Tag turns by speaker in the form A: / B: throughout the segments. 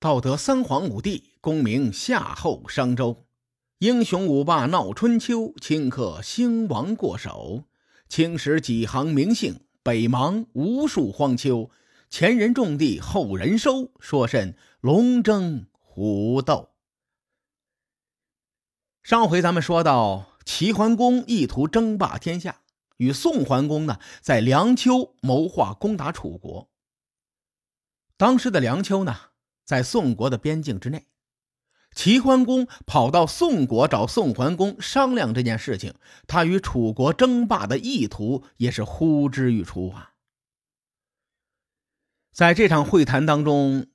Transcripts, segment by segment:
A: 道德三皇五帝，功名夏后商周。英雄五霸闹春秋，顷刻兴亡过手。青史几行名姓，北邙无数荒丘。前人种地，后人收，说甚龙争虎斗？上回咱们说到，齐桓公意图争霸天下，与宋桓公呢，在梁丘谋划攻打楚国。当时的梁丘呢，在宋国的边境之内。齐桓公跑到宋国找宋桓公商量这件事情，他与楚国争霸的意图也是呼之欲出啊。在这场会谈当中，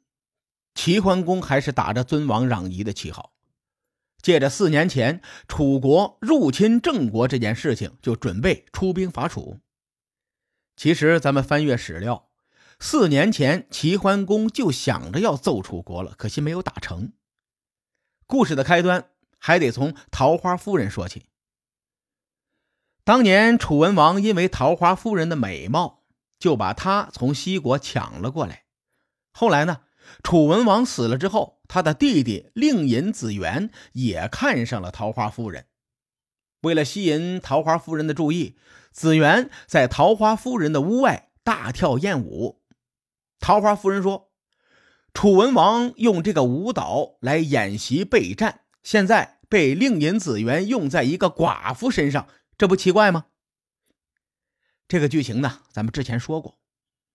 A: 齐桓公还是打着尊王攘夷的旗号，借着四年前楚国入侵郑国这件事情，就准备出兵伐楚。其实咱们翻阅史料，四年前齐桓公就想着要揍楚国了，可惜没有打成。故事的开端还得从桃花夫人说起。当年楚文王因为桃花夫人的美貌，就把她从西国抢了过来。后来呢，楚文王死了之后，他的弟弟令尹子元也看上了桃花夫人。为了吸引桃花夫人的注意，子元在桃花夫人的屋外大跳艳舞。桃花夫人说。楚文王用这个舞蹈来演习备战，现在被令尹子元用在一个寡妇身上，这不奇怪吗？这个剧情呢，咱们之前说过，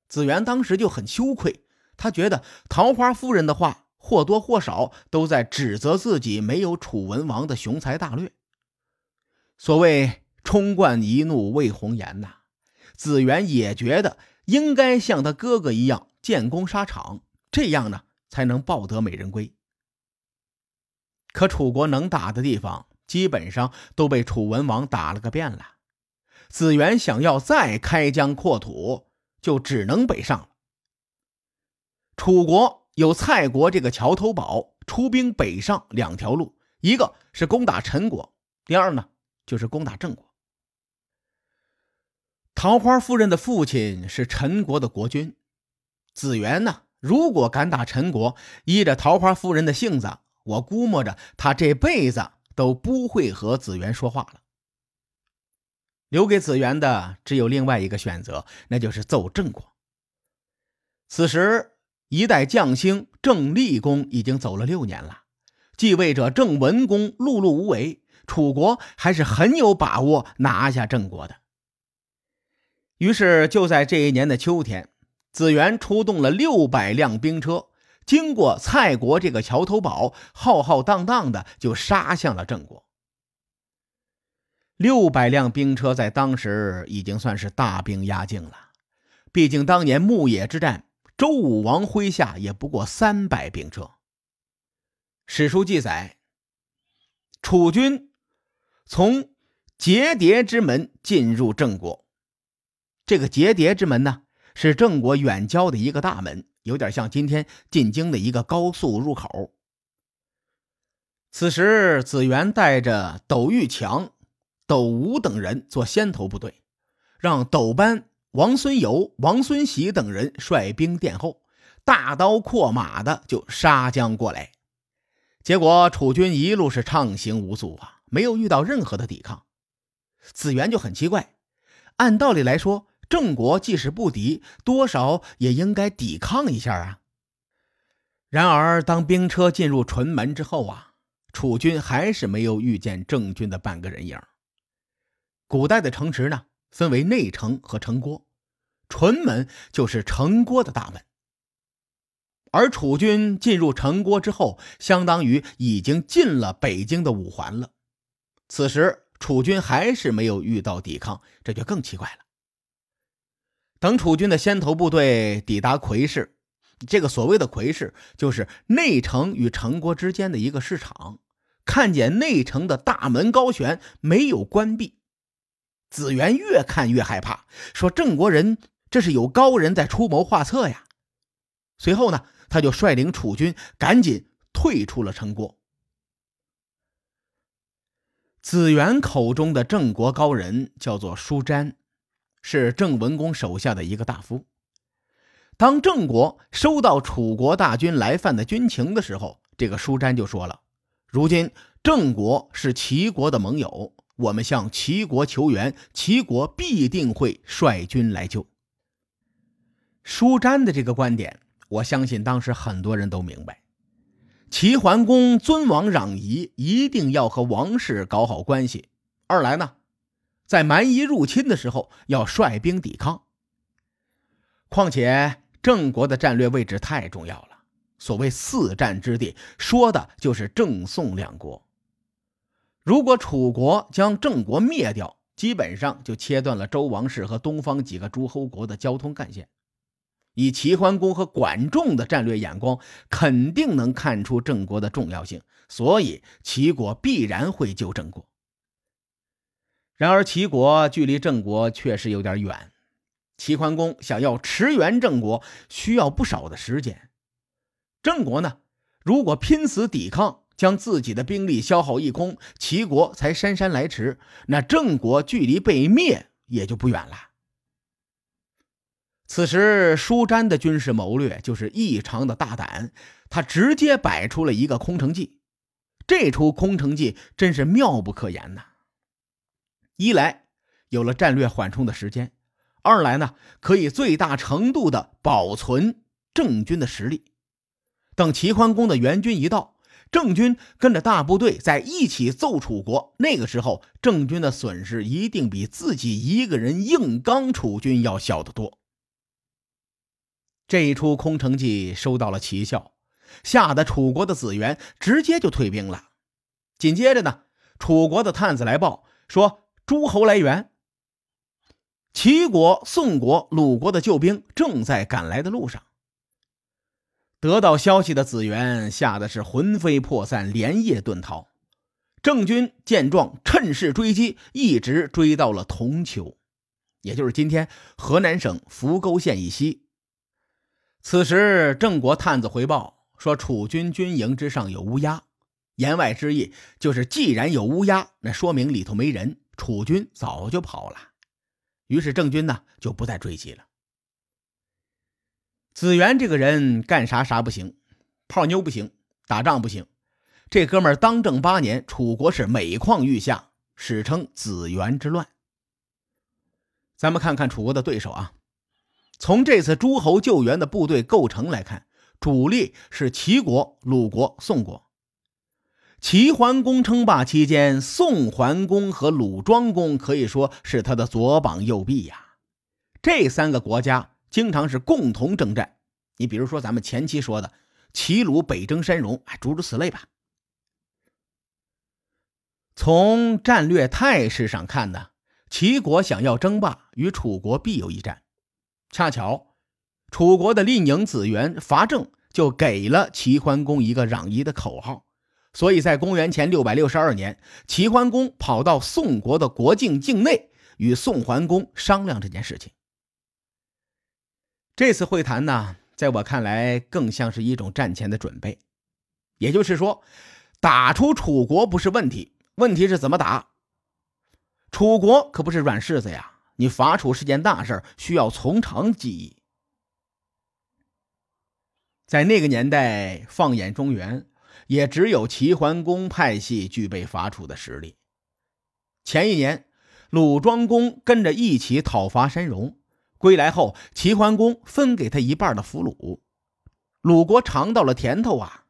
A: 子元当时就很羞愧，他觉得桃花夫人的话或多或少都在指责自己没有楚文王的雄才大略。所谓冲冠一怒为红颜呐，子元也觉得应该像他哥哥一样建功沙场。这样呢，才能抱得美人归。可楚国能打的地方，基本上都被楚文王打了个遍了。子元想要再开疆扩土，就只能北上了。楚国有蔡国这个桥头堡，出兵北上两条路，一个是攻打陈国，第二呢就是攻打郑国。桃花夫人的父亲是陈国的国君，子元呢？如果敢打陈国，依着桃花夫人的性子，我估摸着他这辈子都不会和子元说话了。留给子元的只有另外一个选择，那就是奏郑国。此时，一代将星郑立公已经走了六年了，继位者郑文公碌碌无为，楚国还是很有把握拿下郑国的。于是，就在这一年的秋天。子元出动了六百辆兵车，经过蔡国这个桥头堡，浩浩荡荡的就杀向了郑国。六百辆兵车在当时已经算是大兵压境了，毕竟当年牧野之战，周武王麾下也不过三百兵车。史书记载，楚军从结蝶之门进入郑国，这个结蝶之门呢？是郑国远郊的一个大门，有点像今天进京的一个高速入口。此时，子元带着斗玉强、斗吴等人做先头部队，让斗班、王孙游、王孙喜等人率兵殿后，大刀阔马的就杀将过来。结果，楚军一路是畅行无阻啊，没有遇到任何的抵抗。子元就很奇怪，按道理来说。郑国即使不敌，多少也应该抵抗一下啊。然而，当兵车进入淳门之后啊，楚军还是没有遇见郑军的半个人影。古代的城池呢，分为内城和城郭，淳门就是城郭的大门。而楚军进入城郭之后，相当于已经进了北京的五环了。此时，楚军还是没有遇到抵抗，这就更奇怪了。等楚军的先头部队抵达魁市，这个所谓的魁市就是内城与城郭之间的一个市场。看见内城的大门高悬，没有关闭，子元越看越害怕，说：“郑国人这是有高人在出谋划策呀。”随后呢，他就率领楚军赶紧退出了城郭。子元口中的郑国高人叫做舒詹。是郑文公手下的一个大夫，当郑国收到楚国大军来犯的军情的时候，这个舒詹就说了：“如今郑国是齐国的盟友，我们向齐国求援，齐国必定会率军来救。”舒詹的这个观点，我相信当时很多人都明白。齐桓公尊王攘夷，一定要和王室搞好关系。二来呢，在蛮夷入侵的时候，要率兵抵抗。况且。郑国的战略位置太重要了。所谓四战之地，说的就是郑宋两国。如果楚国将郑国灭掉，基本上就切断了周王室和东方几个诸侯国的交通干线。以齐桓公和管仲的战略眼光，肯定能看出郑国的重要性，所以齐国必然会救郑国。然而，齐国距离郑国确实有点远。齐桓公想要驰援郑国，需要不少的时间。郑国呢，如果拼死抵抗，将自己的兵力消耗一空，齐国才姗姗来迟，那郑国距离被灭也就不远了。此时，舒詹的军事谋略就是异常的大胆，他直接摆出了一个空城计。这出空城计真是妙不可言呐！一来，有了战略缓冲的时间。二来呢，可以最大程度的保存郑军的实力。等齐桓公的援军一到，郑军跟着大部队在一起揍楚国，那个时候郑军的损失一定比自己一个人硬刚楚军要小得多。这一出空城计收到了奇效，吓得楚国的子元直接就退兵了。紧接着呢，楚国的探子来报说诸侯来援。齐国、宋国、鲁国的救兵正在赶来的路上。得到消息的子元吓得是魂飞魄散，连夜遁逃。郑军见状，趁势追击，一直追到了铜丘，也就是今天河南省扶沟县以西。此时，郑国探子回报说，楚军军营之上有乌鸦，言外之意就是，既然有乌鸦，那说明里头没人，楚军早就跑了。于是郑军呢就不再追击了。子元这个人干啥啥不行，泡妞不行，打仗不行。这哥们儿当政八年，楚国是每况愈下，史称子元之乱。咱们看看楚国的对手啊，从这次诸侯救援的部队构成来看，主力是齐国、鲁国、宋国。齐桓公称霸期间，宋桓公和鲁庄公可以说是他的左膀右臂呀。这三个国家经常是共同征战。你比如说，咱们前期说的齐鲁北征山戎，哎，诸如此类吧。从战略态势上看呢，齐国想要争霸，与楚国必有一战。恰巧，楚国的令尹子元伐郑，就给了齐桓公一个攘夷的口号。所以在公元前六百六十二年，齐桓公跑到宋国的国境境内，与宋桓公商量这件事情。这次会谈呢，在我看来更像是一种战前的准备，也就是说，打出楚国不是问题，问题是怎么打。楚国可不是软柿子呀，你伐楚是件大事，需要从长计议。在那个年代，放眼中原。也只有齐桓公派系具备伐楚的实力。前一年，鲁庄公跟着一起讨伐山戎，归来后，齐桓公分给他一半的俘虏，鲁国尝到了甜头啊。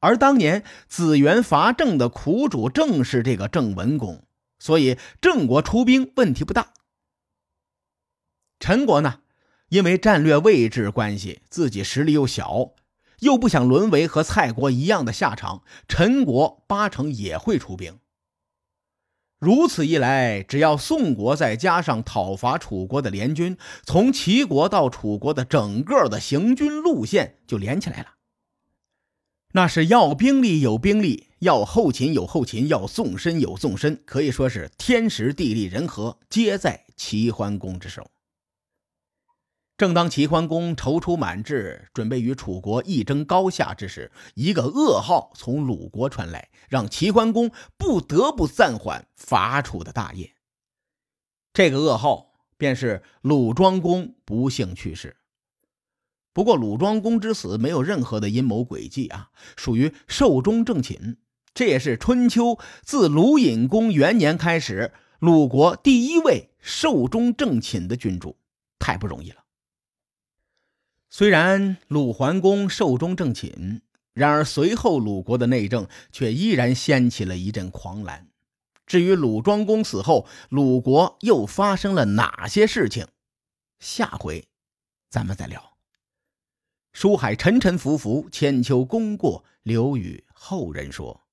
A: 而当年子元伐郑的苦主正是这个郑文公，所以郑国出兵问题不大。陈国呢，因为战略位置关系，自己实力又小。又不想沦为和蔡国一样的下场，陈国八成也会出兵。如此一来，只要宋国再加上讨伐楚国的联军，从齐国到楚国的整个的行军路线就连起来了。那是要兵力有兵力，要后勤有后勤，要纵深有纵深，可以说是天时地利人和皆在齐桓公之手。正当齐桓公踌躇满志，准备与楚国一争高下之时，一个噩耗从鲁国传来，让齐桓公不得不暂缓伐楚的大业。这个噩耗便是鲁庄公不幸去世。不过鲁庄公之死没有任何的阴谋诡计啊，属于寿终正寝。这也是春秋自鲁隐公元年开始，鲁国第一位寿终正寝的君主，太不容易了。虽然鲁桓公寿终正寝，然而随后鲁国的内政却依然掀起了一阵狂澜。至于鲁庄公死后，鲁国又发生了哪些事情？下回咱们再聊。书海沉沉浮浮，千秋功过留与后人说。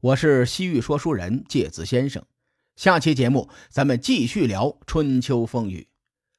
A: 我是西域说书人介子先生，下期节目咱们继续聊春秋风雨。